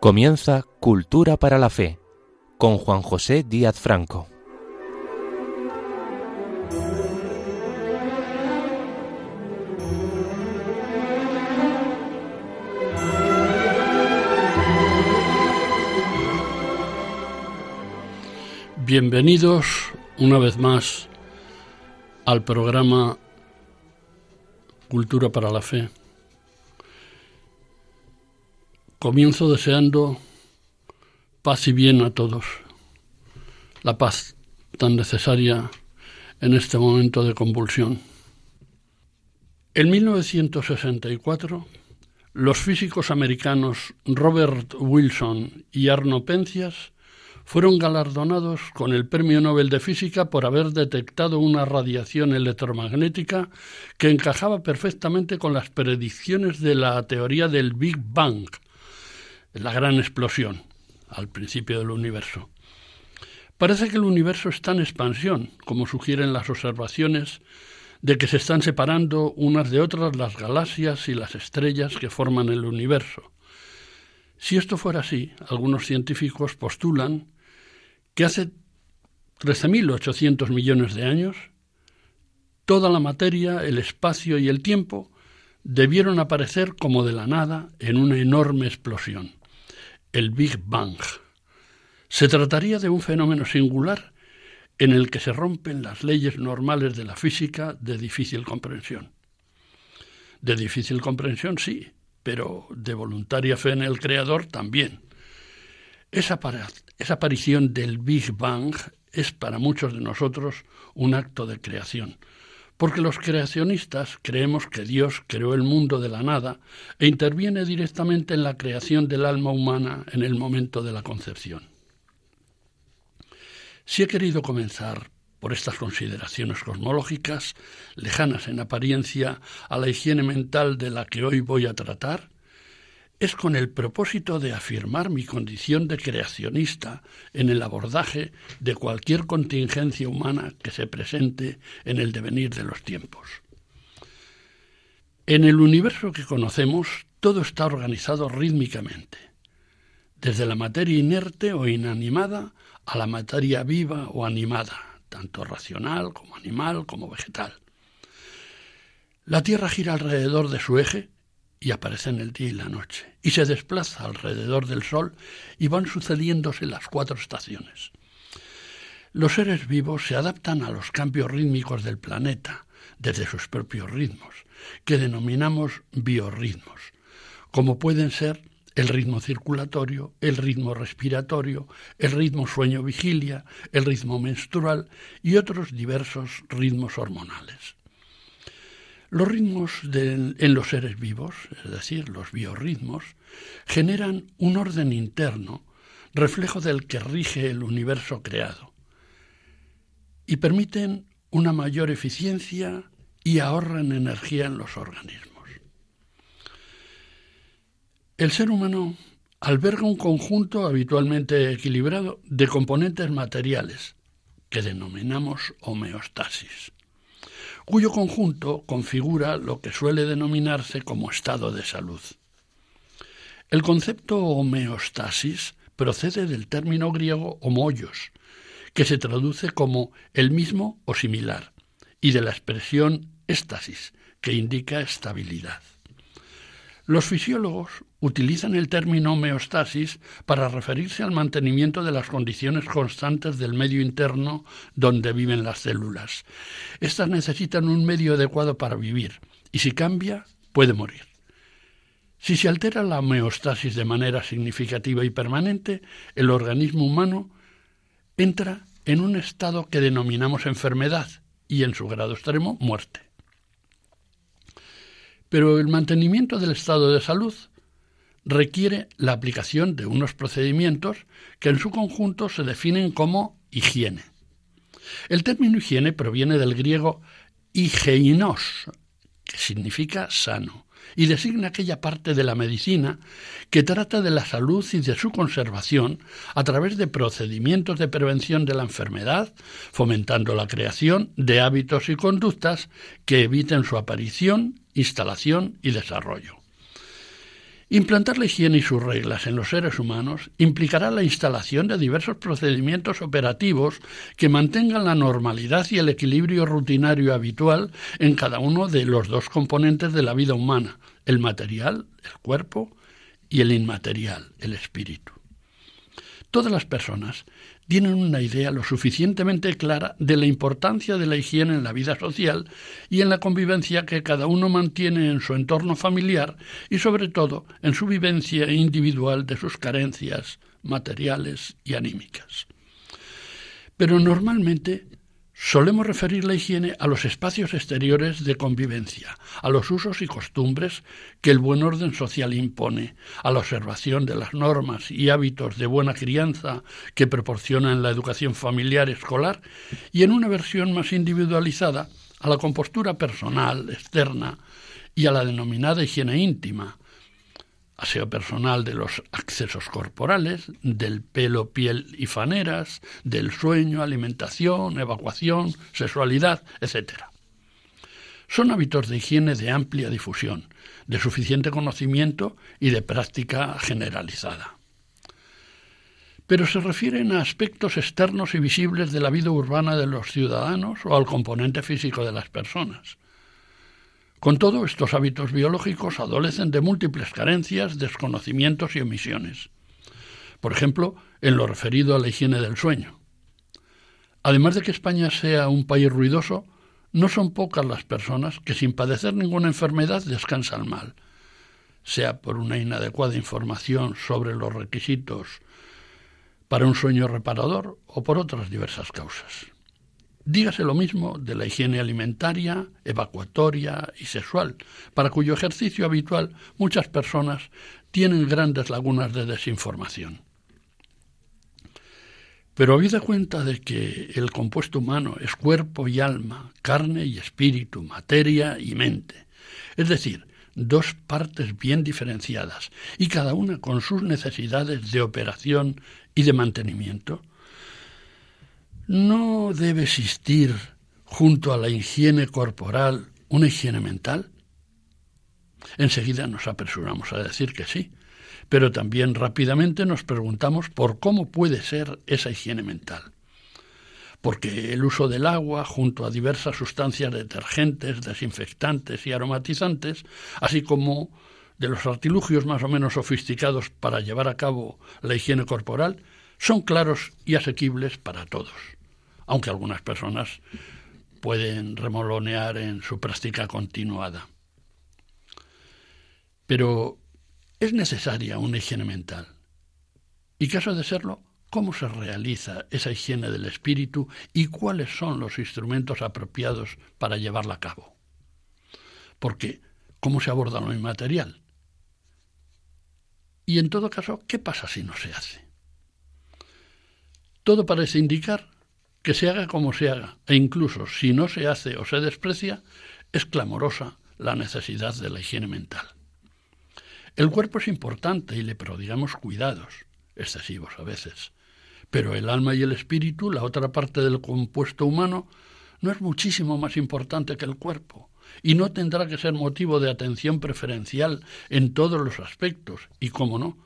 Comienza Cultura para la Fe con Juan José Díaz Franco. Bienvenidos una vez más al programa Cultura para la Fe. Comienzo deseando paz y bien a todos, la paz tan necesaria en este momento de convulsión. En 1964, los físicos americanos Robert Wilson y Arno Pencias fueron galardonados con el Premio Nobel de Física por haber detectado una radiación electromagnética que encajaba perfectamente con las predicciones de la teoría del Big Bang, la gran explosión al principio del universo. Parece que el universo está en expansión, como sugieren las observaciones de que se están separando unas de otras las galaxias y las estrellas que forman el universo. Si esto fuera así, algunos científicos postulan que hace 13.800 millones de años, toda la materia, el espacio y el tiempo debieron aparecer como de la nada en una enorme explosión, el Big Bang. Se trataría de un fenómeno singular en el que se rompen las leyes normales de la física de difícil comprensión. De difícil comprensión sí, pero de voluntaria fe en el Creador también. Esa, aparición del Big Bang es para muchos de nosotros un acto de creación, porque los creacionistas creemos que Dios creó el mundo de la nada e interviene directamente en la creación del alma humana en el momento de la concepción. Si he querido comenzar por estas consideraciones cosmológicas, lejanas en apariencia a la higiene mental de la que hoy voy a tratar, es con el propósito de afirmar mi condición de creacionista en el abordaje de cualquier contingencia humana que se presente en el devenir de los tiempos. En el universo que conocemos, todo está organizado rítmicamente, desde la materia inerte o inanimada a la materia viva o animada, tanto racional como animal como vegetal. La Tierra gira alrededor de su eje y aparece en el día y la noche, y se desplaza alrededor del Sol y van sucediéndose las cuatro estaciones. Los seres vivos se adaptan a los cambios rítmicos del planeta desde sus propios ritmos, que denominamos biorritmos, como pueden ser el ritmo circulatorio, el ritmo respiratorio, el ritmo sueño-vigilia, el ritmo menstrual y otros diversos ritmos hormonales. Los ritmos en los seres vivos, es decir, los biorritmos, generan un orden interno, reflejo del que rige el universo creado, y permiten una mayor eficiencia y ahorran energía en los organismos. El ser humano alberga un conjunto habitualmente equilibrado de componentes materiales, que denominamos homeostasis cuyo conjunto configura lo que suele denominarse como estado de salud. El concepto homeostasis procede del término griego homoios, que se traduce como el mismo o similar, y de la expresión éstasis, que indica estabilidad. Los fisiólogos utilizan el término homeostasis para referirse al mantenimiento de las condiciones constantes del medio interno donde viven las células. Estas necesitan un medio adecuado para vivir y si cambia, puede morir. Si se altera la homeostasis de manera significativa y permanente, el organismo humano entra en un estado que denominamos enfermedad y en su grado extremo muerte. Pero el mantenimiento del estado de salud requiere la aplicación de unos procedimientos que en su conjunto se definen como higiene. El término higiene proviene del griego higeinos, que significa sano, y designa aquella parte de la medicina que trata de la salud y de su conservación a través de procedimientos de prevención de la enfermedad, fomentando la creación de hábitos y conductas que eviten su aparición, instalación y desarrollo. Implantar la higiene y sus reglas en los seres humanos implicará la instalación de diversos procedimientos operativos que mantengan la normalidad y el equilibrio rutinario habitual en cada uno de los dos componentes de la vida humana, el material, el cuerpo, y el inmaterial, el espíritu. Todas las personas tienen una idea lo suficientemente clara de la importancia de la higiene en la vida social y en la convivencia que cada uno mantiene en su entorno familiar y sobre todo en su vivencia individual de sus carencias materiales y anímicas. Pero normalmente Solemos referir la higiene a los espacios exteriores de convivencia, a los usos y costumbres que el buen orden social impone, a la observación de las normas y hábitos de buena crianza que proporcionan la educación familiar escolar y en una versión más individualizada a la compostura personal, externa y a la denominada higiene íntima, aseo personal de los accesos corporales, del pelo, piel y faneras, del sueño, alimentación, evacuación, sexualidad, etc. Son hábitos de higiene de amplia difusión, de suficiente conocimiento y de práctica generalizada. Pero se refieren a aspectos externos y visibles de la vida urbana de los ciudadanos o al componente físico de las personas. Con todo, estos hábitos biológicos adolecen de múltiples carencias, desconocimientos y omisiones. Por ejemplo, en lo referido a la higiene del sueño. Además de que España sea un país ruidoso, no son pocas las personas que sin padecer ninguna enfermedad descansan mal, sea por una inadecuada información sobre los requisitos para un sueño reparador o por otras diversas causas. Dígase lo mismo de la higiene alimentaria, evacuatoria y sexual, para cuyo ejercicio habitual muchas personas tienen grandes lagunas de desinformación. Pero habida cuenta de que el compuesto humano es cuerpo y alma, carne y espíritu, materia y mente, es decir, dos partes bien diferenciadas y cada una con sus necesidades de operación y de mantenimiento, ¿No debe existir junto a la higiene corporal una higiene mental? Enseguida nos apresuramos a decir que sí, pero también rápidamente nos preguntamos por cómo puede ser esa higiene mental. Porque el uso del agua junto a diversas sustancias detergentes, desinfectantes y aromatizantes, así como de los artilugios más o menos sofisticados para llevar a cabo la higiene corporal, son claros y asequibles para todos aunque algunas personas pueden remolonear en su práctica continuada. Pero es necesaria una higiene mental. Y caso de serlo, ¿cómo se realiza esa higiene del espíritu y cuáles son los instrumentos apropiados para llevarla a cabo? Porque, ¿cómo se aborda lo inmaterial? Y en todo caso, ¿qué pasa si no se hace? Todo parece indicar que se haga como se haga, e incluso si no se hace o se desprecia, es clamorosa la necesidad de la higiene mental. El cuerpo es importante y le prodigamos cuidados, excesivos a veces, pero el alma y el espíritu, la otra parte del compuesto humano, no es muchísimo más importante que el cuerpo, y no tendrá que ser motivo de atención preferencial en todos los aspectos, y, como no,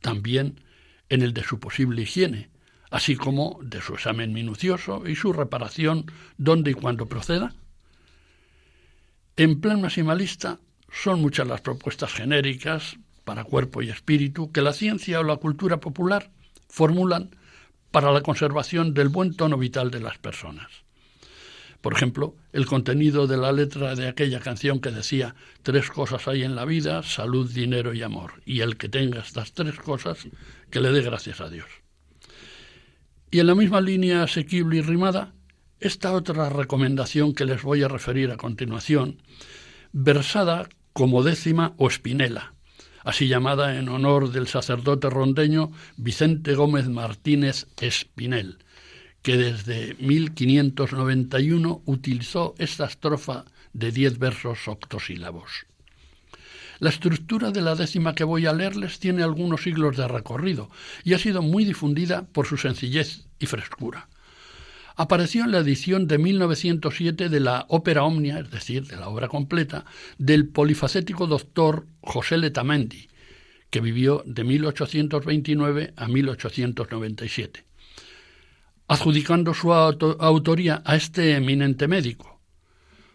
también en el de su posible higiene, así como de su examen minucioso y su reparación donde y cuando proceda? En plan maximalista, son muchas las propuestas genéricas para cuerpo y espíritu que la ciencia o la cultura popular formulan para la conservación del buen tono vital de las personas. Por ejemplo, el contenido de la letra de aquella canción que decía tres cosas hay en la vida, salud, dinero y amor, y el que tenga estas tres cosas, que le dé gracias a Dios. Y en la misma línea asequible y rimada, esta otra recomendación que les voy a referir a continuación, versada como décima o espinela, así llamada en honor del sacerdote rondeño Vicente Gómez Martínez Espinel, que desde 1591 utilizó esta estrofa de diez versos octosílabos. La estructura de la décima que voy a leerles tiene algunos siglos de recorrido y ha sido muy difundida por su sencillez y frescura. Apareció en la edición de 1907 de la ópera omnia, es decir, de la obra completa, del polifacético doctor José Letamendi, que vivió de 1829 a 1897, adjudicando su autoría a este eminente médico,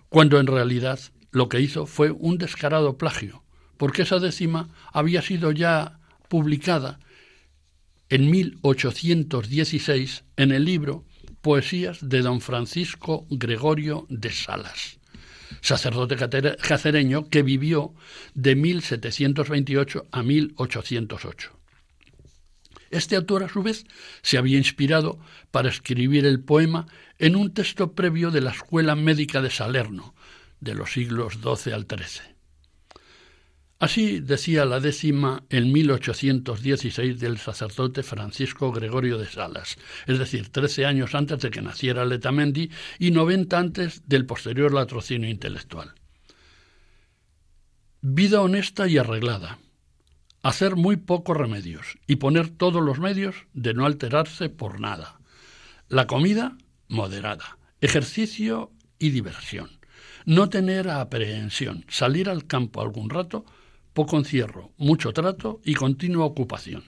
cuando en realidad lo que hizo fue un descarado plagio, porque esa décima había sido ya publicada en 1816 en el libro Poesías de don Francisco Gregorio de Salas, sacerdote cacereño que vivió de 1728 a 1808. Este autor, a su vez, se había inspirado para escribir el poema en un texto previo de la Escuela Médica de Salerno, de los siglos XII al XIII. Así decía la décima en 1816 del sacerdote Francisco Gregorio de Salas, es decir, trece años antes de que naciera Letamendi y noventa antes del posterior latrocinio intelectual. Vida honesta y arreglada. Hacer muy pocos remedios y poner todos los medios de no alterarse por nada. La comida moderada. Ejercicio y diversión. No tener aprehensión. Salir al campo algún rato poco encierro, mucho trato y continua ocupación.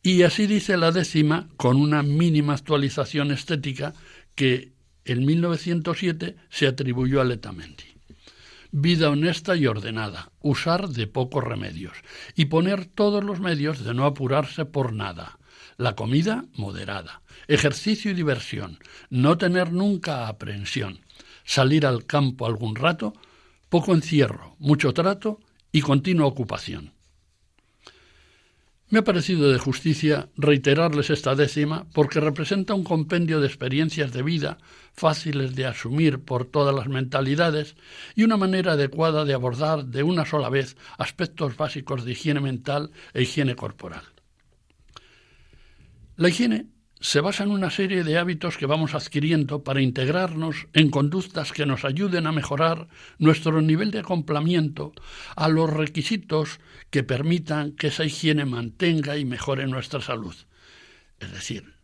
Y así dice la décima, con una mínima actualización estética que en 1907 se atribuyó a Letamendi. Vida honesta y ordenada, usar de pocos remedios y poner todos los medios de no apurarse por nada. La comida moderada, ejercicio y diversión, no tener nunca aprensión, salir al campo algún rato, poco encierro, mucho trato y continua ocupación. Me ha parecido de justicia reiterarles esta décima porque representa un compendio de experiencias de vida fáciles de asumir por todas las mentalidades y una manera adecuada de abordar de una sola vez aspectos básicos de higiene mental e higiene corporal. La higiene se basa en una serie de hábitos que vamos adquiriendo para integrarnos en conductas que nos ayuden a mejorar nuestro nivel de acoplamiento a los requisitos que permitan que esa higiene mantenga y mejore nuestra salud. Es decir,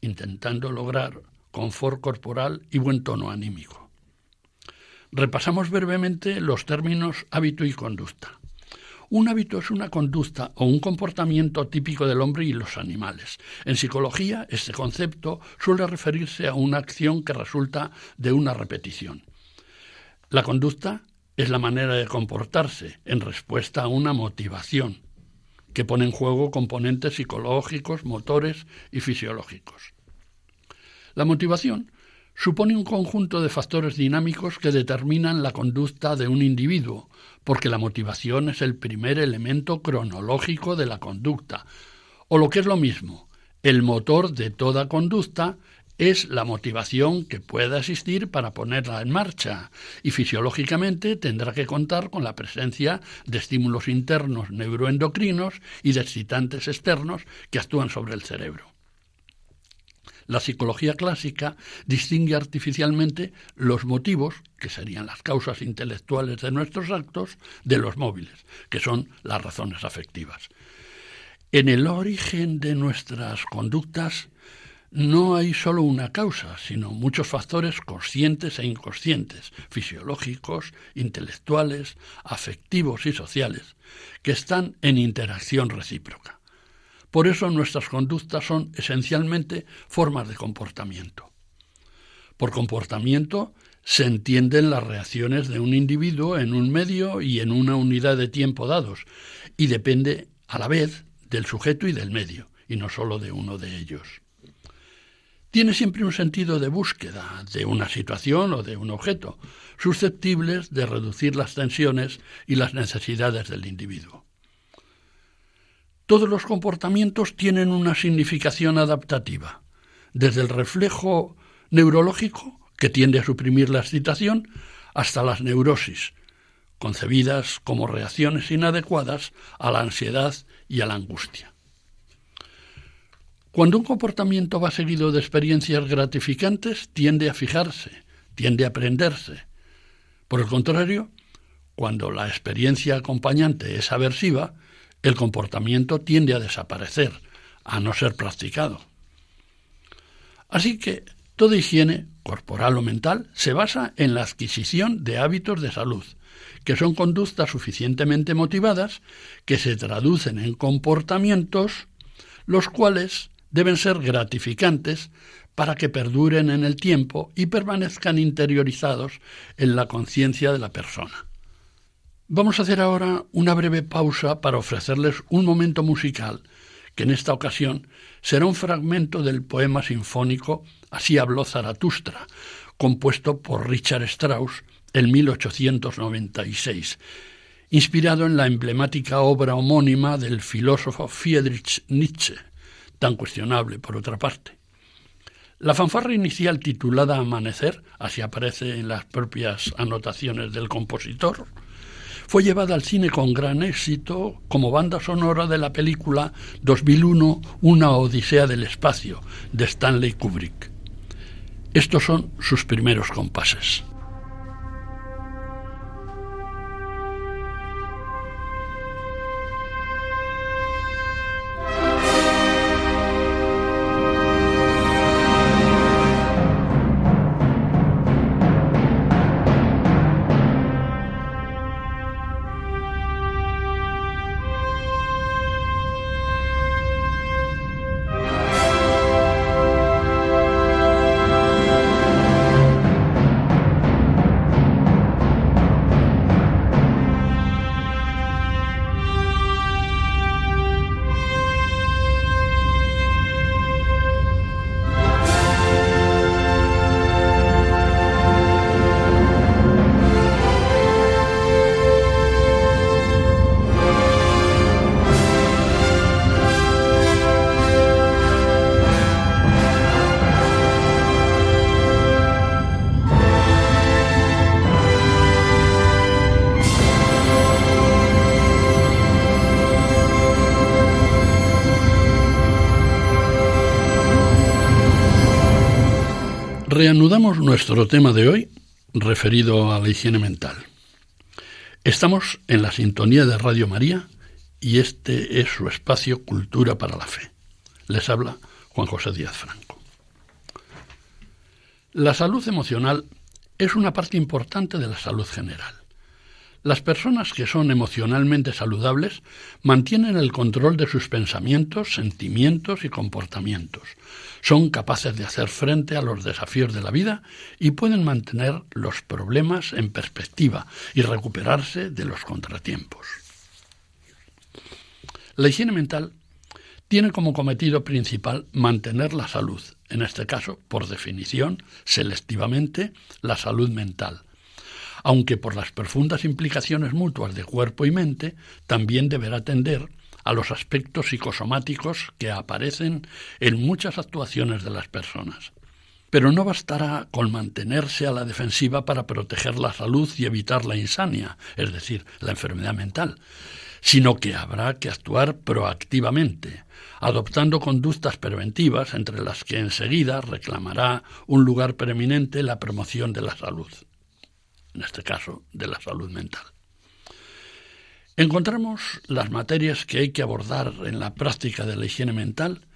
intentando lograr confort corporal y buen tono anímico. Repasamos brevemente los términos hábito y conducta. Un hábito es una conducta o un comportamiento típico del hombre y los animales. En psicología, este concepto suele referirse a una acción que resulta de una repetición. La conducta es la manera de comportarse en respuesta a una motivación que pone en juego componentes psicológicos, motores y fisiológicos. La motivación supone un conjunto de factores dinámicos que determinan la conducta de un individuo, porque la motivación es el primer elemento cronológico de la conducta. O lo que es lo mismo, el motor de toda conducta es la motivación que pueda existir para ponerla en marcha y fisiológicamente tendrá que contar con la presencia de estímulos internos neuroendocrinos y de excitantes externos que actúan sobre el cerebro. La psicología clásica distingue artificialmente los motivos, que serían las causas intelectuales de nuestros actos, de los móviles, que son las razones afectivas. En el origen de nuestras conductas no hay solo una causa, sino muchos factores conscientes e inconscientes, fisiológicos, intelectuales, afectivos y sociales, que están en interacción recíproca. Por eso nuestras conductas son esencialmente formas de comportamiento. Por comportamiento se entienden las reacciones de un individuo en un medio y en una unidad de tiempo dados, y depende a la vez del sujeto y del medio, y no sólo de uno de ellos. Tiene siempre un sentido de búsqueda de una situación o de un objeto, susceptibles de reducir las tensiones y las necesidades del individuo. Todos los comportamientos tienen una significación adaptativa, desde el reflejo neurológico, que tiende a suprimir la excitación, hasta las neurosis, concebidas como reacciones inadecuadas a la ansiedad y a la angustia. Cuando un comportamiento va seguido de experiencias gratificantes, tiende a fijarse, tiende a aprenderse. Por el contrario, cuando la experiencia acompañante es aversiva, el comportamiento tiende a desaparecer, a no ser practicado. Así que toda higiene, corporal o mental, se basa en la adquisición de hábitos de salud, que son conductas suficientemente motivadas que se traducen en comportamientos los cuales deben ser gratificantes para que perduren en el tiempo y permanezcan interiorizados en la conciencia de la persona. Vamos a hacer ahora una breve pausa para ofrecerles un momento musical, que en esta ocasión será un fragmento del poema sinfónico Así habló Zaratustra, compuesto por Richard Strauss en 1896, inspirado en la emblemática obra homónima del filósofo Friedrich Nietzsche, tan cuestionable por otra parte. La fanfarra inicial titulada Amanecer, así aparece en las propias anotaciones del compositor, fue llevada al cine con gran éxito como banda sonora de la película 2001 Una Odisea del Espacio de Stanley Kubrick. Estos son sus primeros compases. Reanudamos nuestro tema de hoy referido a la higiene mental. Estamos en la sintonía de Radio María y este es su espacio Cultura para la Fe. Les habla Juan José Díaz Franco. La salud emocional es una parte importante de la salud general. Las personas que son emocionalmente saludables mantienen el control de sus pensamientos, sentimientos y comportamientos. Son capaces de hacer frente a los desafíos de la vida y pueden mantener los problemas en perspectiva y recuperarse de los contratiempos. La higiene mental tiene como cometido principal mantener la salud, en este caso, por definición, selectivamente, la salud mental aunque por las profundas implicaciones mutuas de cuerpo y mente, también deberá atender a los aspectos psicosomáticos que aparecen en muchas actuaciones de las personas. Pero no bastará con mantenerse a la defensiva para proteger la salud y evitar la insania, es decir, la enfermedad mental, sino que habrá que actuar proactivamente, adoptando conductas preventivas entre las que enseguida reclamará un lugar preeminente la promoción de la salud en este caso de la salud mental. Encontramos las materias que hay que abordar en la práctica de la higiene mental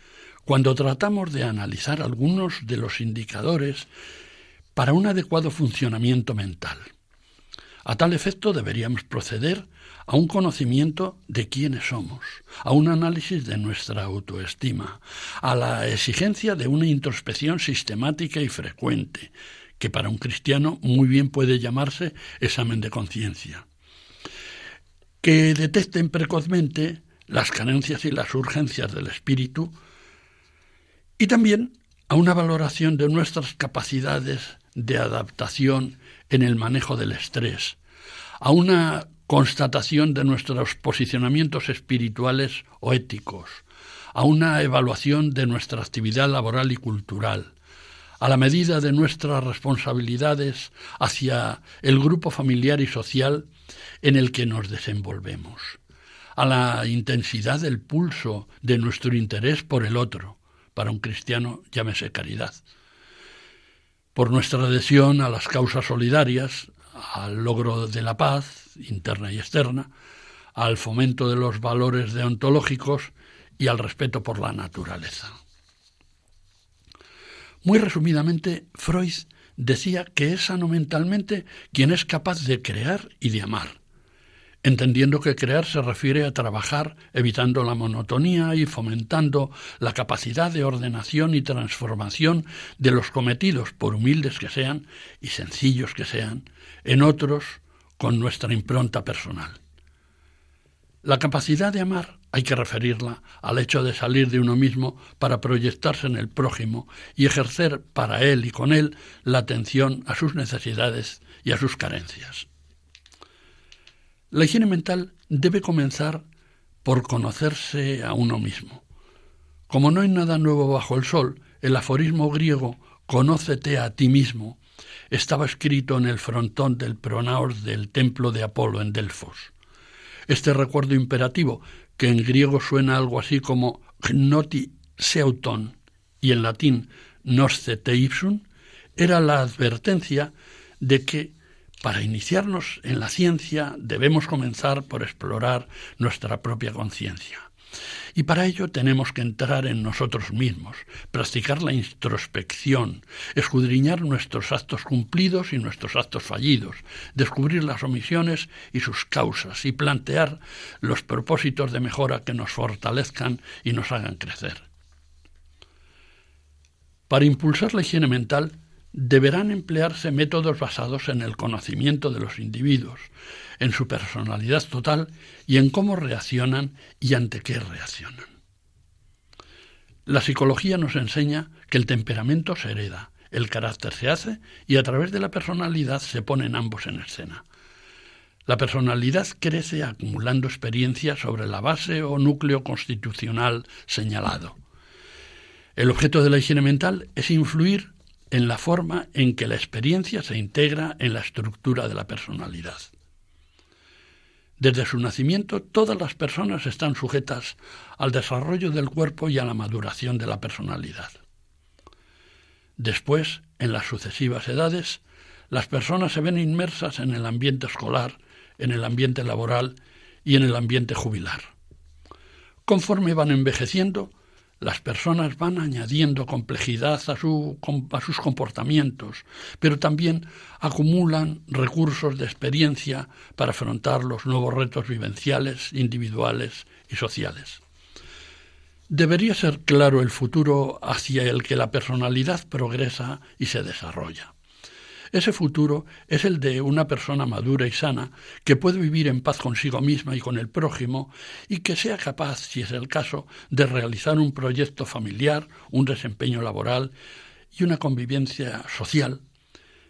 cuando tratamos de analizar algunos de los indicadores para un adecuado funcionamiento mental. A tal efecto deberíamos proceder a un conocimiento de quiénes somos, a un análisis de nuestra autoestima, a la exigencia de una introspección sistemática y frecuente, que para un cristiano muy bien puede llamarse examen de conciencia. Que detecten precozmente las carencias y las urgencias del espíritu y también a una valoración de nuestras capacidades de adaptación en el manejo del estrés, a una constatación de nuestros posicionamientos espirituales o éticos, a una evaluación de nuestra actividad laboral y cultural, a la medida de nuestras responsabilidades hacia el grupo familiar y social en el que nos desenvolvemos, a la intensidad del pulso de nuestro interés por el otro, para un cristiano llámese caridad, por nuestra adhesión a las causas solidarias, al logro de la paz interna y externa, al fomento de los valores deontológicos y al respeto por la naturaleza. Muy resumidamente, Freud decía que es sano mentalmente quien es capaz de crear y de amar, entendiendo que crear se refiere a trabajar evitando la monotonía y fomentando la capacidad de ordenación y transformación de los cometidos, por humildes que sean y sencillos que sean, en otros con nuestra impronta personal. La capacidad de amar hay que referirla al hecho de salir de uno mismo para proyectarse en el prójimo y ejercer para él y con él la atención a sus necesidades y a sus carencias. La higiene mental debe comenzar por conocerse a uno mismo. Como no hay nada nuevo bajo el sol, el aforismo griego Conócete a ti mismo estaba escrito en el frontón del pronaos del templo de Apolo en Delfos. Este recuerdo imperativo, que en griego suena algo así como gnoti seuton y en latín nosce te ipsum, era la advertencia de que para iniciarnos en la ciencia debemos comenzar por explorar nuestra propia conciencia. Y para ello tenemos que entrar en nosotros mismos, practicar la introspección, escudriñar nuestros actos cumplidos y nuestros actos fallidos, descubrir las omisiones y sus causas y plantear los propósitos de mejora que nos fortalezcan y nos hagan crecer. Para impulsar la higiene mental, deberán emplearse métodos basados en el conocimiento de los individuos, en su personalidad total y en cómo reaccionan y ante qué reaccionan. La psicología nos enseña que el temperamento se hereda, el carácter se hace y a través de la personalidad se ponen ambos en escena. La personalidad crece acumulando experiencia sobre la base o núcleo constitucional señalado. El objeto de la higiene mental es influir en la forma en que la experiencia se integra en la estructura de la personalidad. Desde su nacimiento, todas las personas están sujetas al desarrollo del cuerpo y a la maduración de la personalidad. Después, en las sucesivas edades, las personas se ven inmersas en el ambiente escolar, en el ambiente laboral y en el ambiente jubilar. Conforme van envejeciendo, las personas van añadiendo complejidad a, sus comportamientos, pero también acumulan recursos de experiencia para afrontar los nuevos retos vivenciales, individuales y sociales. Debería ser claro el futuro hacia el que la personalidad progresa y se desarrolla. Ese futuro es el de una persona madura y sana que puede vivir en paz consigo misma y con el prójimo y que sea capaz, si es el caso, de realizar un proyecto familiar, un desempeño laboral y una convivencia social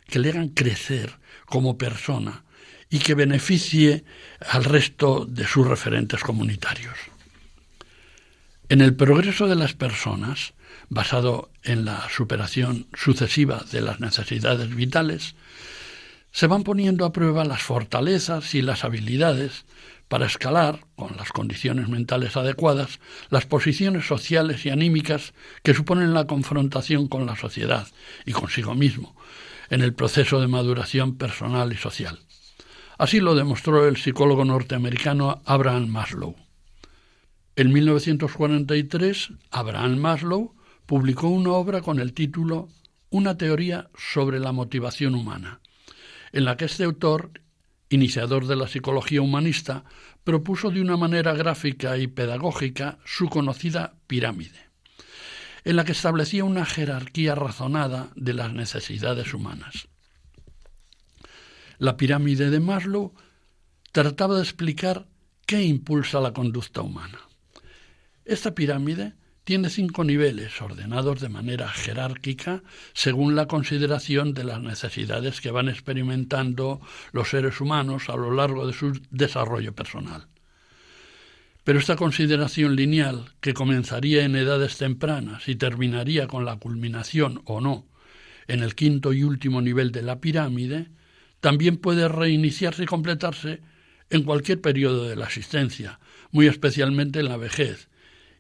que le hagan crecer como persona y que beneficie al resto de sus referentes comunitarios. En el progreso de las personas, basado en la superación sucesiva de las necesidades vitales, se van poniendo a prueba las fortalezas y las habilidades para escalar, con las condiciones mentales adecuadas, las posiciones sociales y anímicas que suponen la confrontación con la sociedad y consigo mismo, en el proceso de maduración personal y social. Así lo demostró el psicólogo norteamericano Abraham Maslow. En 1943, Abraham Maslow publicó una obra con el título Una teoría sobre la motivación humana, en la que este autor, iniciador de la psicología humanista, propuso de una manera gráfica y pedagógica su conocida pirámide, en la que establecía una jerarquía razonada de las necesidades humanas. La pirámide de Maslow trataba de explicar qué impulsa la conducta humana. Esta pirámide tiene cinco niveles ordenados de manera jerárquica según la consideración de las necesidades que van experimentando los seres humanos a lo largo de su desarrollo personal. Pero esta consideración lineal, que comenzaría en edades tempranas y terminaría con la culminación o no en el quinto y último nivel de la pirámide, también puede reiniciarse y completarse en cualquier periodo de la existencia, muy especialmente en la vejez,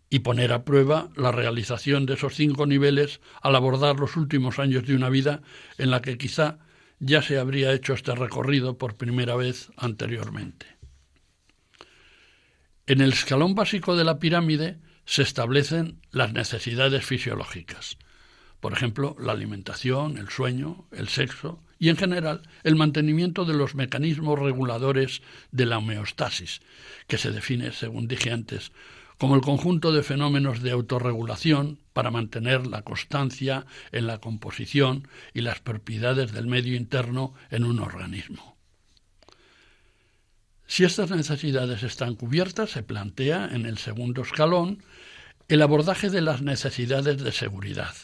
y poner a prueba la realización de esos cinco niveles al abordar los últimos años de una vida en la que quizá ya se habría hecho este recorrido por primera vez anteriormente. En el escalón básico de la pirámide se establecen las necesidades fisiológicas, por ejemplo, la alimentación, el sueño, el sexo y, en general, el mantenimiento de los mecanismos reguladores de la homeostasis, que se define, según dije antes, como el conjunto de fenómenos de autorregulación para mantener la constancia en la composición y las propiedades del medio interno en un organismo. Si estas necesidades están cubiertas, se plantea en el segundo escalón el abordaje de las necesidades de seguridad,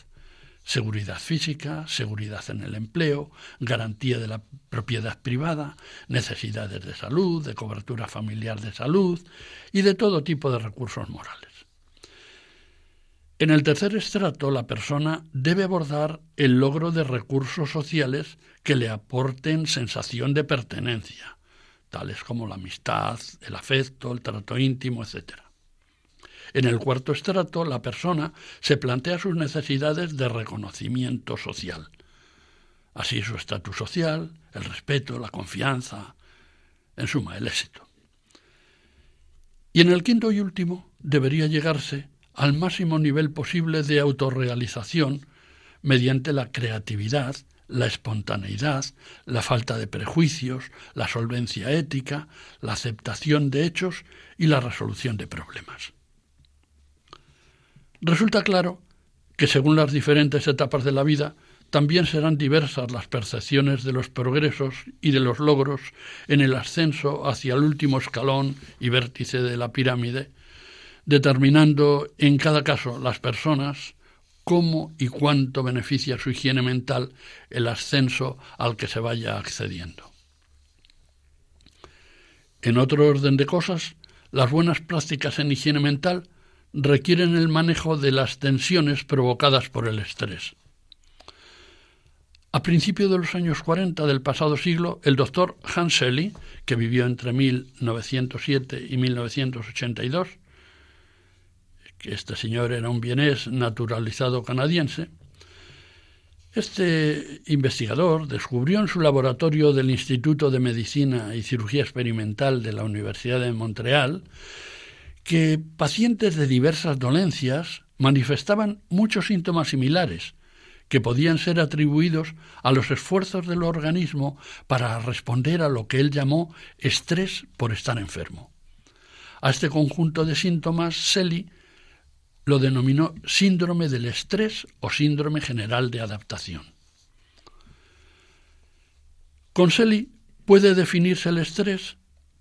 seguridad física, seguridad en el empleo, garantía de la propiedad privada, necesidades de salud, de cobertura familiar de salud y de todo tipo de recursos morales. En el tercer estrato, la persona debe abordar el logro de recursos sociales que le aporten sensación de pertenencia, tales como la amistad, el afecto, el trato íntimo, etc. En el cuarto estrato, la persona se plantea sus necesidades de reconocimiento social. Así su estatus social, el respeto, la confianza, en suma, el éxito. Y en el quinto y último debería llegarse al máximo nivel posible de autorrealización mediante la creatividad, la espontaneidad, la falta de prejuicios, la solvencia ética, la aceptación de hechos y la resolución de problemas. Resulta claro que según las diferentes etapas de la vida, también serán diversas las percepciones de los progresos y de los logros en el ascenso hacia el último escalón y vértice de la pirámide, determinando en cada caso las personas cómo y cuánto beneficia su higiene mental el ascenso al que se vaya accediendo. En otro orden de cosas, las buenas prácticas en higiene mental requieren el manejo de las tensiones provocadas por el estrés. A principios de los años 40 del pasado siglo, el doctor Hans Selye, que vivió entre 1907 y 1982, que este señor era un bienés naturalizado canadiense, este investigador descubrió en su laboratorio del Instituto de Medicina y Cirugía Experimental de la Universidad de Montreal que pacientes de diversas dolencias manifestaban muchos síntomas similares, que podían ser atribuidos a los esfuerzos del organismo para responder a lo que él llamó estrés por estar enfermo. A este conjunto de síntomas, Selly lo denominó síndrome del estrés o síndrome general de adaptación. Con Selly puede definirse el estrés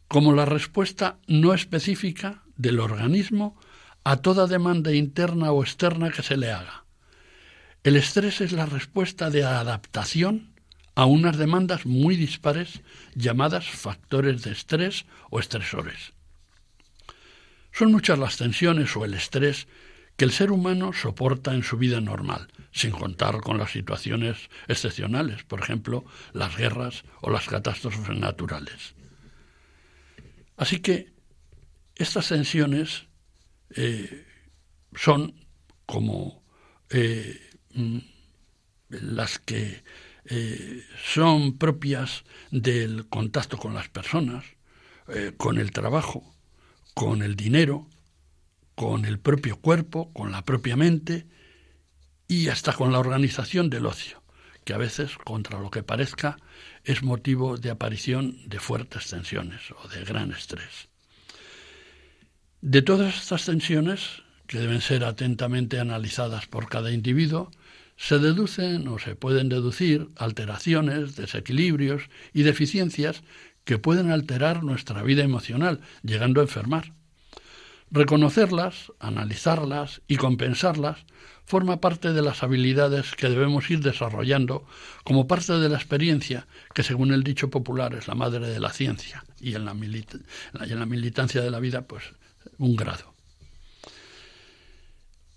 como la respuesta no específica del organismo a toda demanda interna o externa que se le haga. El estrés es la respuesta de adaptación a unas demandas muy dispares llamadas factores de estrés o estresores. Son muchas las tensiones o el estrés que el ser humano soporta en su vida normal, sin contar con las situaciones excepcionales, por ejemplo, las guerras o las catástrofes naturales. Así que estas tensiones eh, son como eh, mm, las que eh, son propias del contacto con las personas, con el trabajo, con el dinero, con el propio cuerpo, con la propia mente y hasta con la organización del ocio, que a veces, contra lo que parezca, es motivo de aparición de fuertes tensiones o de gran estrés. De todas estas tensiones, que deben ser atentamente analizadas por cada individuo, se deducen o se pueden deducir alteraciones, desequilibrios y deficiencias que pueden alterar nuestra vida emocional, llegando a enfermar. Reconocerlas, analizarlas y compensarlas forma parte de las habilidades que debemos ir desarrollando como parte de la experiencia que, según el dicho popular, es la madre de la ciencia y en la, militancia de la vida, pues un grado.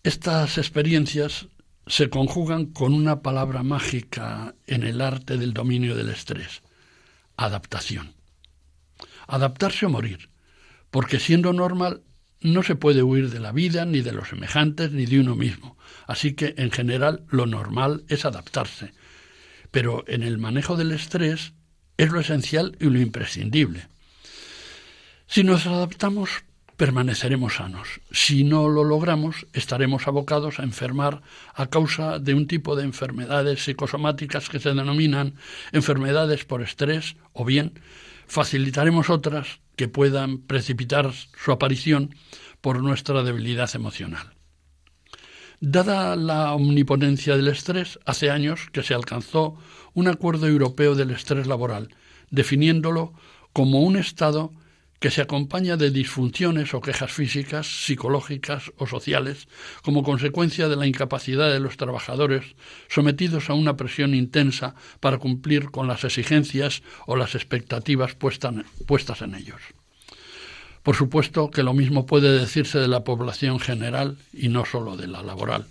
Estas experiencias se conjugan con una palabra mágica en el arte del dominio del estrés, adaptación. Adaptarse o morir, porque siendo normal no se puede huir de la vida, ni de los semejantes, ni de uno mismo. Así que, en general, lo normal es adaptarse. Pero en el manejo del estrés es lo esencial y lo imprescindible. Si nos adaptamos permaneceremos sanos. Si no lo logramos, estaremos abocados a enfermar a causa de un tipo de enfermedades psicosomáticas que se denominan enfermedades por estrés o bien facilitaremos otras que puedan precipitar su aparición por nuestra debilidad emocional. Dada la omnipotencia del estrés, hace años que se alcanzó un acuerdo europeo del estrés laboral, definiéndolo como un estado que se acompaña de disfunciones o quejas físicas, psicológicas o sociales como consecuencia de la incapacidad de los trabajadores sometidos a una presión intensa para cumplir con las exigencias o las expectativas puestas en ellos. Por supuesto que lo mismo puede decirse de la población general y no solo de la laboral.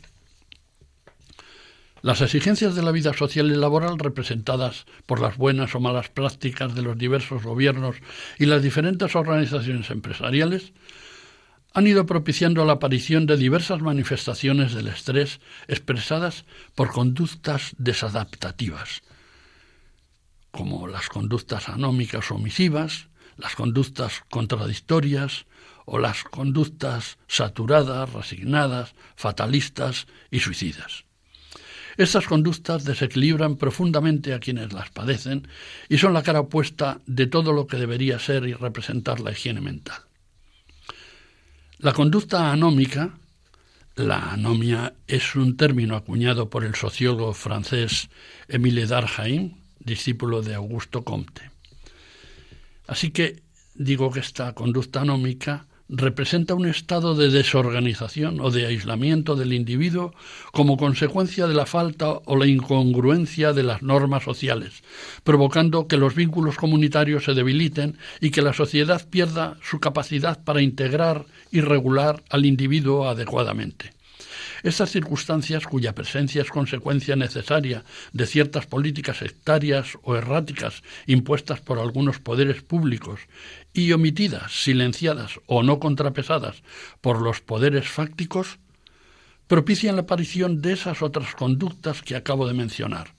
Las exigencias de la vida social y laboral representadas por las buenas o malas prácticas de los diversos gobiernos y las diferentes organizaciones empresariales han ido propiciando la aparición de diversas manifestaciones del estrés expresadas por conductas desadaptativas, como las conductas anómicas omisivas, las conductas contradictorias o las conductas saturadas, resignadas, fatalistas y suicidas. Estas conductas desequilibran profundamente a quienes las padecen y son la cara opuesta de todo lo que debería ser y representar la higiene mental. La conducta anómica, la anomia es un término acuñado por el sociólogo francés Émile Durkheim, discípulo de Augusto Comte. Así que digo que esta conducta anómica representa un estado de desorganización o de aislamiento del individuo como consecuencia de la falta o la incongruencia de las normas sociales, provocando que los vínculos comunitarios se debiliten y que la sociedad pierda su capacidad para integrar y regular al individuo adecuadamente. Estas circunstancias, cuya presencia es consecuencia necesaria de ciertas políticas sectarias o erráticas impuestas por algunos poderes públicos y omitidas, silenciadas o no contrapesadas por los poderes fácticos, propician la aparición de esas otras conductas que acabo de mencionar,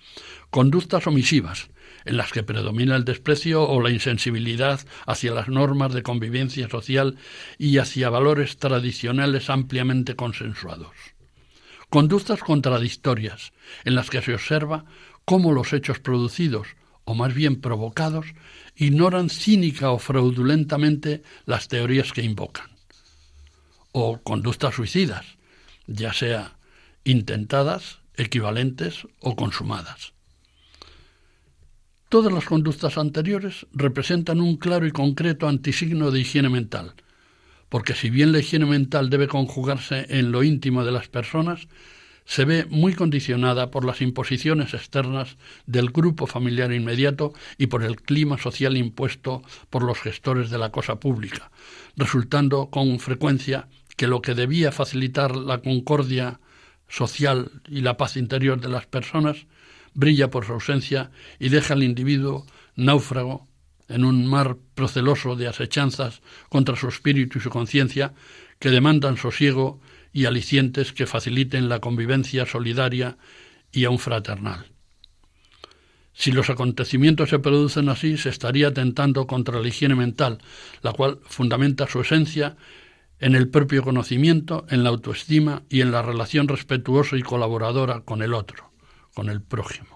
conductas omisivas, en las que predomina el desprecio o la insensibilidad hacia las normas de convivencia social y hacia valores tradicionales ampliamente consensuados conductas contradictorias, en las que se observa cómo los hechos producidos, o más bien provocados, ignoran cínica o fraudulentamente las teorías que invocan. O conductas suicidas, ya sea intentadas, equivalentes o consumadas. Todas las conductas anteriores representan un claro y concreto antisigno de higiene mental, porque si bien la higiene mental debe conjugarse en lo íntimo de las personas, se ve muy condicionada por las imposiciones externas del grupo familiar inmediato y por el clima social impuesto por los gestores de la cosa pública, resultando con frecuencia que lo que debía facilitar la concordia social y la paz interior de las personas brilla por su ausencia y deja al individuo náufrago en un mar proceloso de asechanzas contra su espíritu y su conciencia que demandan sosiego y alicientes que faciliten la convivencia solidaria y aun fraternal. Si los acontecimientos se producen así, se estaría atentando contra la higiene mental, la cual fundamenta su esencia en el propio conocimiento, en la autoestima y en la relación respetuosa y colaboradora con el otro, con el prójimo.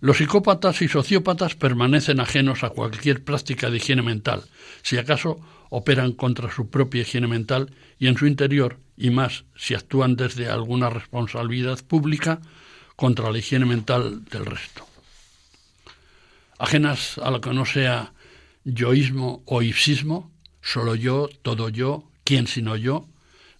Los psicópatas y sociópatas permanecen ajenos a cualquier práctica de higiene mental, si acaso operan contra su propia higiene mental y en su interior, y más si actúan desde alguna responsabilidad pública, contra la higiene mental del resto. Ajenas a lo que no sea yoísmo o ipsismo, solo yo, todo yo, quién sino yo,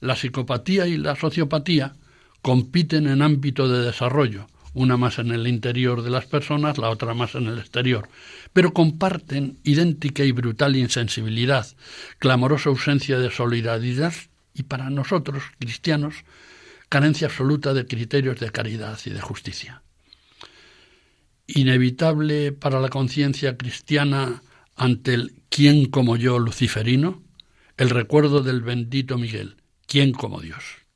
la psicopatía y la sociopatía compiten en ámbito de desarrollo, una más en el interior de las personas, la otra más en el exterior, pero comparten idéntica y brutal insensibilidad, clamorosa ausencia de solidaridad y para nosotros, cristianos, carencia absoluta de criterios de caridad y de justicia. Inevitable para la conciencia cristiana ante el ¿quién como yo luciferino? el recuerdo del bendito Miguel, ¿quién como Dios?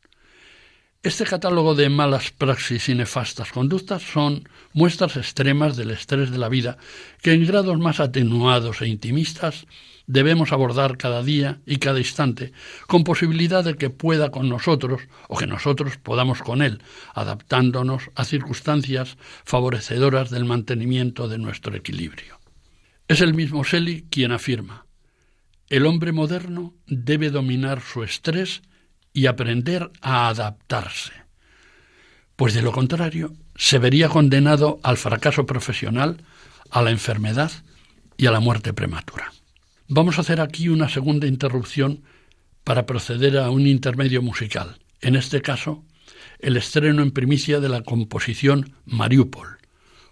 Este catálogo de malas praxis y nefastas conductas son muestras extremas del estrés de la vida que en grados más atenuados e intimistas debemos abordar cada día y cada instante, con posibilidad de que pueda con nosotros o que nosotros podamos con él, adaptándonos a circunstancias favorecedoras del mantenimiento de nuestro equilibrio. Es el mismo Selly quien afirma, el hombre moderno debe dominar su estrés y aprender a adaptarse, pues de lo contrario se vería condenado al fracaso profesional, a la enfermedad y a la muerte prematura. Vamos a hacer aquí una segunda interrupción para proceder a un intermedio musical, en este caso el estreno en primicia de la composición Mariupol,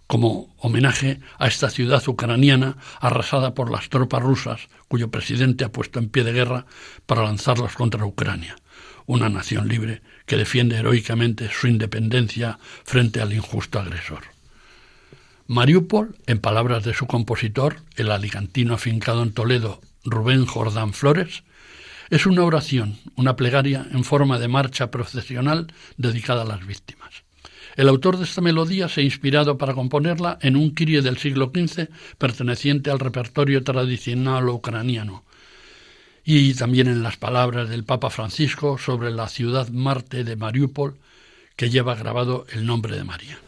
como homenaje a esta ciudad ucraniana arrasada por las tropas rusas, cuyo presidente ha puesto en pie de guerra para lanzarlas contra Ucrania una nación libre que defiende heroicamente su independencia frente al injusto agresor. Mariupol, en palabras de su compositor, el alicantino afincado en Toledo, Rubén Jordán Flores, es una oración, una plegaria en forma de marcha procesional dedicada a las víctimas. El autor de esta melodía se ha inspirado para componerla en un kirie del siglo XV perteneciente al repertorio tradicional ucraniano, y también en las palabras del Papa Francisco sobre la ciudad Marte de Mariupol, que lleva grabado el nombre de María.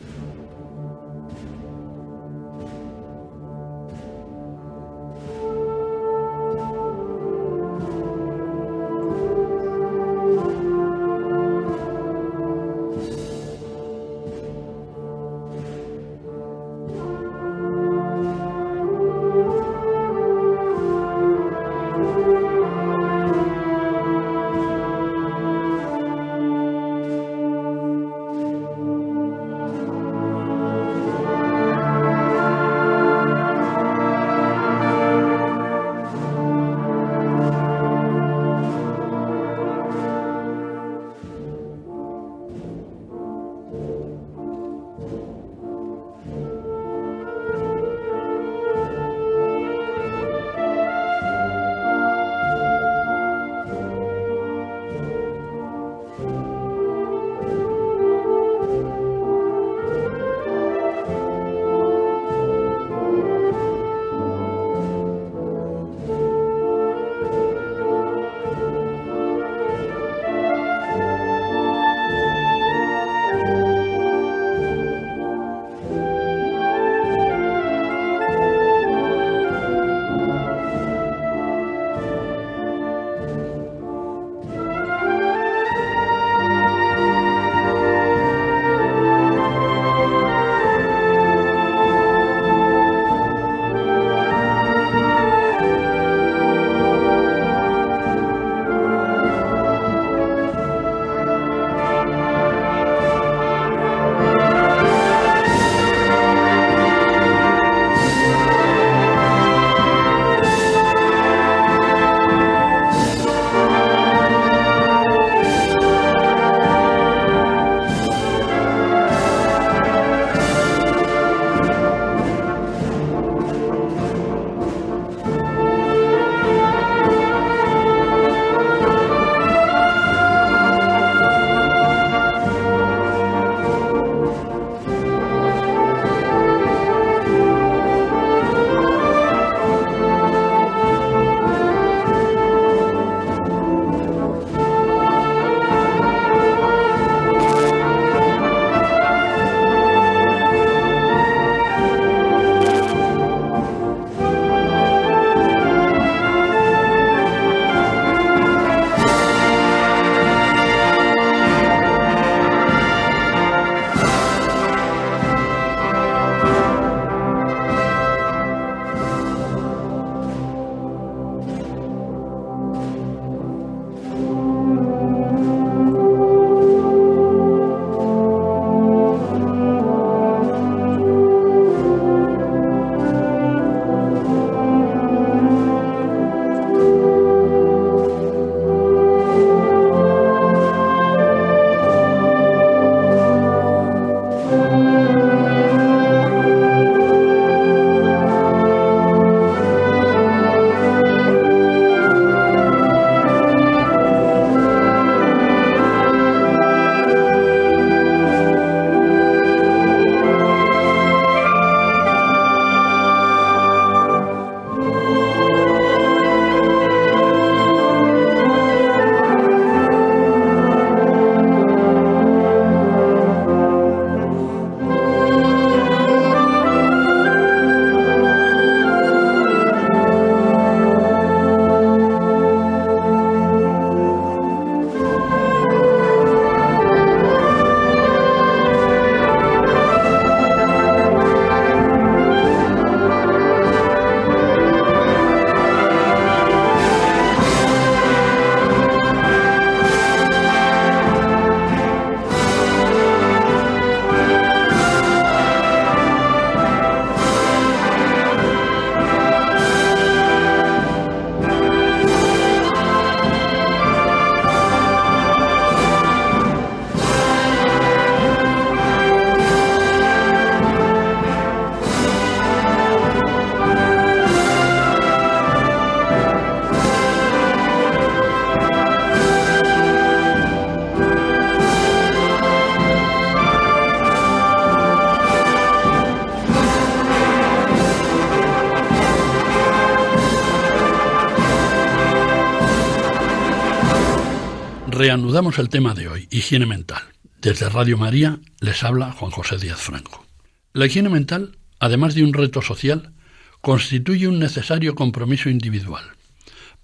El tema de hoy, higiene mental. Desde Radio María les habla Juan José Díaz Franco. La higiene mental, además de un reto social, constituye un necesario compromiso individual,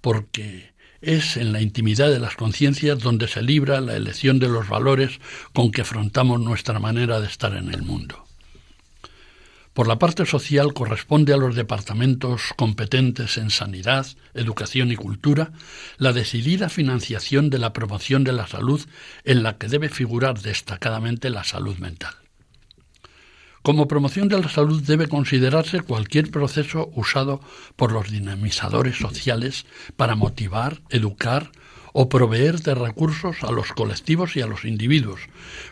porque es en la intimidad de las conciencias donde se libra la elección de los valores con que afrontamos nuestra manera de estar en el mundo. Por la parte social corresponde a los departamentos competentes en sanidad, educación y cultura la decidida financiación de la promoción de la salud en la que debe figurar destacadamente la salud mental. Como promoción de la salud debe considerarse cualquier proceso usado por los dinamizadores sociales para motivar, educar o proveer de recursos a los colectivos y a los individuos,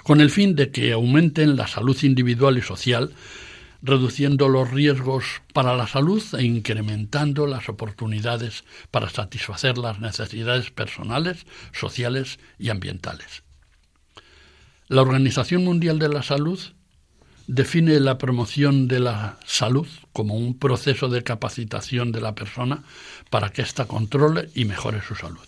con el fin de que aumenten la salud individual y social reduciendo los riesgos para la salud e incrementando las oportunidades para satisfacer las necesidades personales, sociales y ambientales. La Organización Mundial de la Salud define la promoción de la salud como un proceso de capacitación de la persona para que ésta controle y mejore su salud.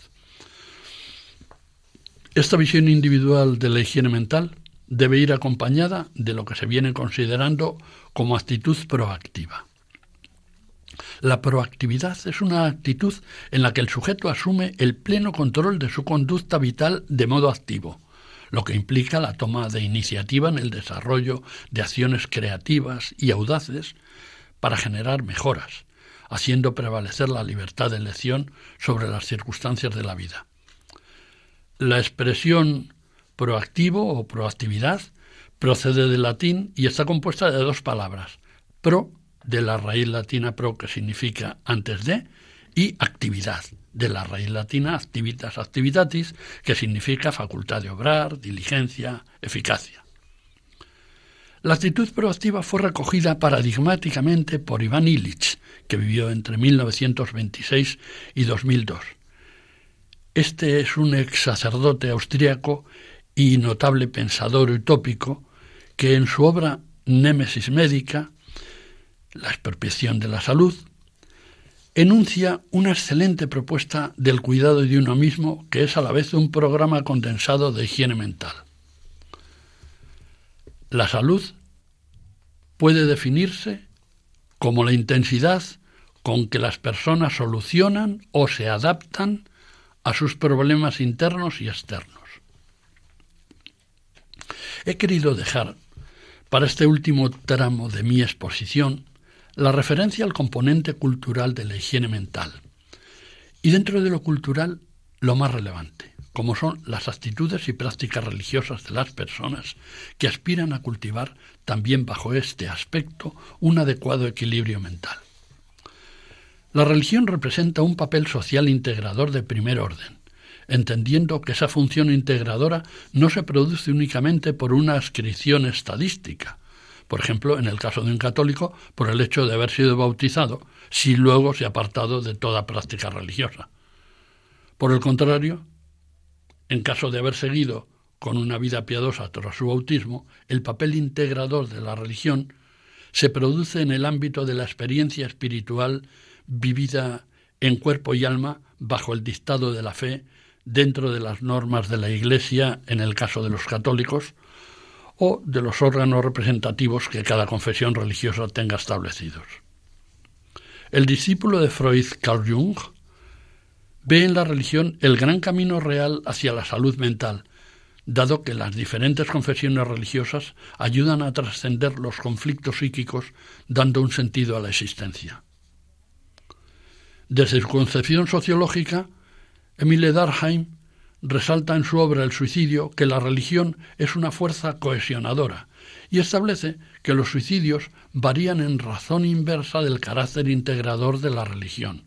Esta visión individual de la higiene mental debe ir acompañada de lo que se viene considerando como actitud proactiva. La proactividad es una actitud en la que el sujeto asume el pleno control de su conducta vital de modo activo, lo que implica la toma de iniciativa en el desarrollo de acciones creativas y audaces para generar mejoras, haciendo prevalecer la libertad de elección sobre las circunstancias de la vida. La expresión proactivo o proactividad procede del latín y está compuesta de dos palabras, pro, de la raíz latina pro, que significa antes de, y actividad, de la raíz latina activitas activitatis, que significa facultad de obrar, diligencia, eficacia. La actitud proactiva fue recogida paradigmáticamente por Iván Illich, que vivió entre 1926 y 2002. Este es un ex sacerdote austriaco y notable pensador utópico que en su obra Némesis Médica, la expropiación de la salud, enuncia una excelente propuesta del cuidado de uno mismo que es a la vez un programa condensado de higiene mental. La salud puede definirse como la intensidad con que las personas solucionan o se adaptan a sus problemas internos y externos. He querido dejar para este último tramo de mi exposición la referencia al componente cultural de la higiene mental y dentro de lo cultural lo más relevante, como son las actitudes y prácticas religiosas de las personas que aspiran a cultivar también bajo este aspecto un adecuado equilibrio mental. La religión representa un papel social integrador de primer orden, entendiendo que esa función integradora no se produce únicamente por una ascripción estadística, por ejemplo, en el caso de un católico, por el hecho de haber sido bautizado, si luego se ha apartado de toda práctica religiosa. Por el contrario, en caso de haber seguido con una vida piadosa tras su bautismo, el papel integrador de la religión se produce en el ámbito de la experiencia espiritual vivida en cuerpo y alma bajo el dictado de la fe dentro de las normas de la Iglesia en el caso de los católicos o de los órganos representativos que cada confesión religiosa tenga establecidos. El discípulo de Freud, Carl Jung, ve en la religión el gran camino real hacia la salud mental, dado que las diferentes confesiones religiosas ayudan a trascender los conflictos psíquicos dando un sentido a la existencia. Desde su concepción sociológica, Emile Darheim resalta en su obra El suicidio que la religión es una fuerza cohesionadora y establece que los suicidios varían en razón inversa del carácter integrador de la religión,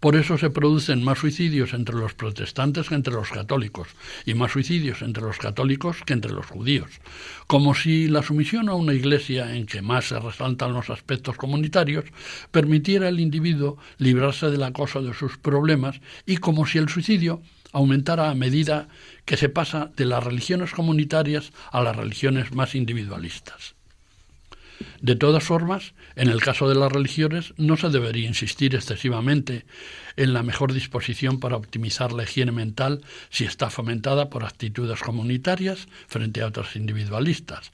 por eso se producen más suicidios entre los protestantes que entre los católicos, y más suicidios entre los católicos que entre los judíos, como si la sumisión a una iglesia en que más se resaltan los aspectos comunitarios permitiera al individuo librarse del acoso de sus problemas y como si el suicidio aumentara a medida que se pasa de las religiones comunitarias a las religiones más individualistas. De todas formas, en el caso de las religiones no se debería insistir excesivamente en la mejor disposición para optimizar la higiene mental si está fomentada por actitudes comunitarias frente a otras individualistas,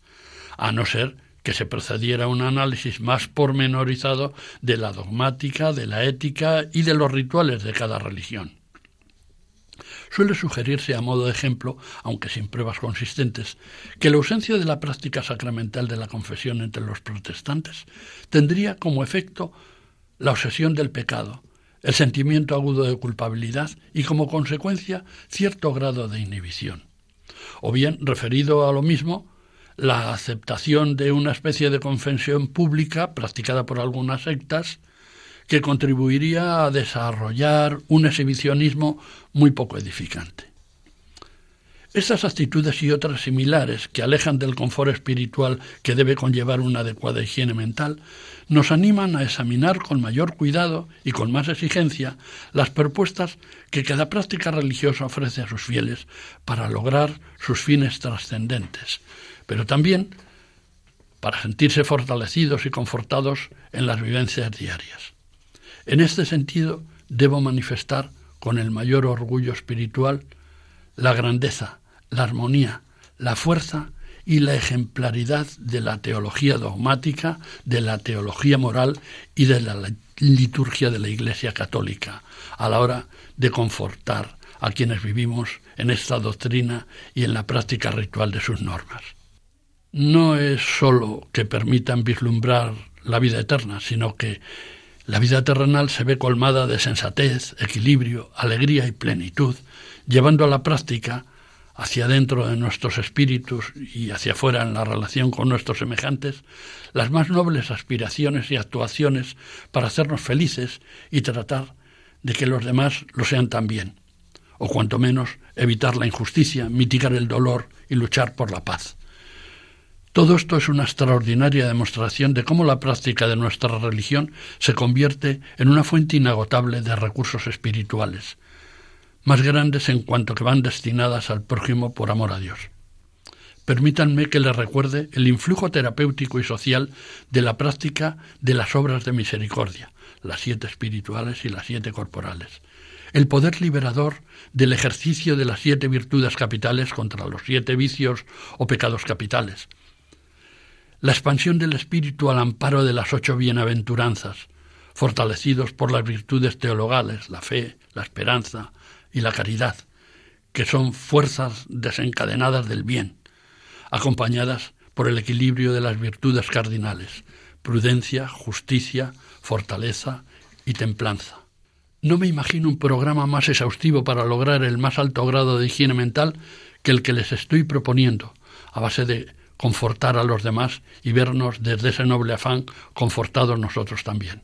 a no ser que se procediera a un análisis más pormenorizado de la dogmática, de la ética y de los rituales de cada religión. Suele sugerirse a modo de ejemplo, aunque sin pruebas consistentes, que la ausencia de la práctica sacramental de la confesión entre los protestantes tendría como efecto la obsesión del pecado, el sentimiento agudo de culpabilidad y como consecuencia cierto grado de inhibición. O bien, referido a lo mismo, la aceptación de una especie de confesión pública practicada por algunas sectas que contribuiría a desarrollar un exhibicionismo muy poco edificante. Estas actitudes y otras similares que alejan del confort espiritual que debe conllevar una adecuada higiene mental nos animan a examinar con mayor cuidado y con más exigencia las propuestas que cada práctica religiosa ofrece a sus fieles para lograr sus fines trascendentes, pero también para sentirse fortalecidos y confortados en las vivencias diarias. En este sentido, debo manifestar con el mayor orgullo espiritual la grandeza, la armonía, la fuerza y la ejemplaridad de la teología dogmática, de la teología moral y de la liturgia de la Iglesia católica, a la hora de confortar a quienes vivimos en esta doctrina y en la práctica ritual de sus normas. No es sólo que permitan vislumbrar la vida eterna, sino que la vida terrenal se ve colmada de sensatez, equilibrio, alegría y plenitud, llevando a la práctica hacia dentro de nuestros espíritus y hacia afuera en la relación con nuestros semejantes, las más nobles aspiraciones y actuaciones para hacernos felices y tratar de que los demás lo sean también, o cuanto menos evitar la injusticia, mitigar el dolor y luchar por la paz. Todo esto es una extraordinaria demostración de cómo la práctica de nuestra religión se convierte en una fuente inagotable de recursos espirituales, más grandes en cuanto que van destinadas al prójimo por amor a Dios. Permítanme que les recuerde el influjo terapéutico y social de la práctica de las obras de misericordia, las siete espirituales y las siete corporales, el poder liberador del ejercicio de las siete virtudes capitales contra los siete vicios o pecados capitales, la expansión del espíritu al amparo de las ocho bienaventuranzas, fortalecidos por las virtudes teologales, la fe, la esperanza y la caridad, que son fuerzas desencadenadas del bien, acompañadas por el equilibrio de las virtudes cardinales, prudencia, justicia, fortaleza y templanza. No me imagino un programa más exhaustivo para lograr el más alto grado de higiene mental que el que les estoy proponiendo, a base de confortar a los demás y vernos desde ese noble afán confortados nosotros también.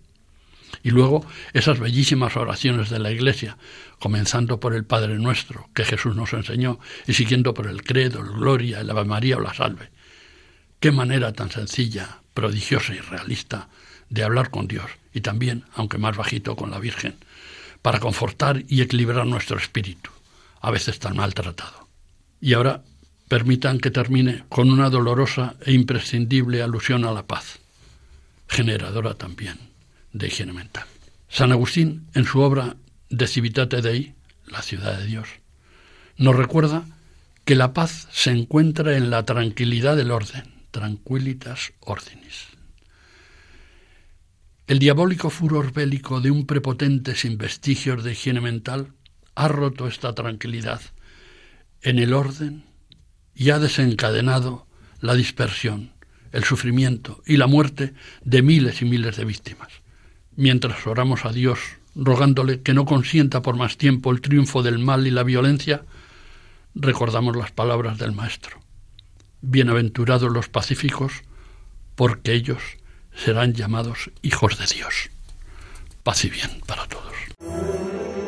Y luego esas bellísimas oraciones de la Iglesia, comenzando por el Padre Nuestro, que Jesús nos enseñó, y siguiendo por el Credo, el Gloria, el Ave María o la Salve. Qué manera tan sencilla, prodigiosa y realista de hablar con Dios, y también, aunque más bajito, con la Virgen, para confortar y equilibrar nuestro espíritu, a veces tan maltratado. Y ahora permitan que termine con una dolorosa e imprescindible alusión a la paz, generadora también de higiene mental. San Agustín, en su obra De Civitate Dei, la ciudad de Dios, nos recuerda que la paz se encuentra en la tranquilidad del orden, tranquilitas ordinis. El diabólico furor bélico de un prepotente sin vestigios de higiene mental ha roto esta tranquilidad en el orden y ha desencadenado la dispersión, el sufrimiento y la muerte de miles y miles de víctimas. Mientras oramos a Dios rogándole que no consienta por más tiempo el triunfo del mal y la violencia, recordamos las palabras del Maestro. Bienaventurados los pacíficos, porque ellos serán llamados hijos de Dios. Paz y bien para todos.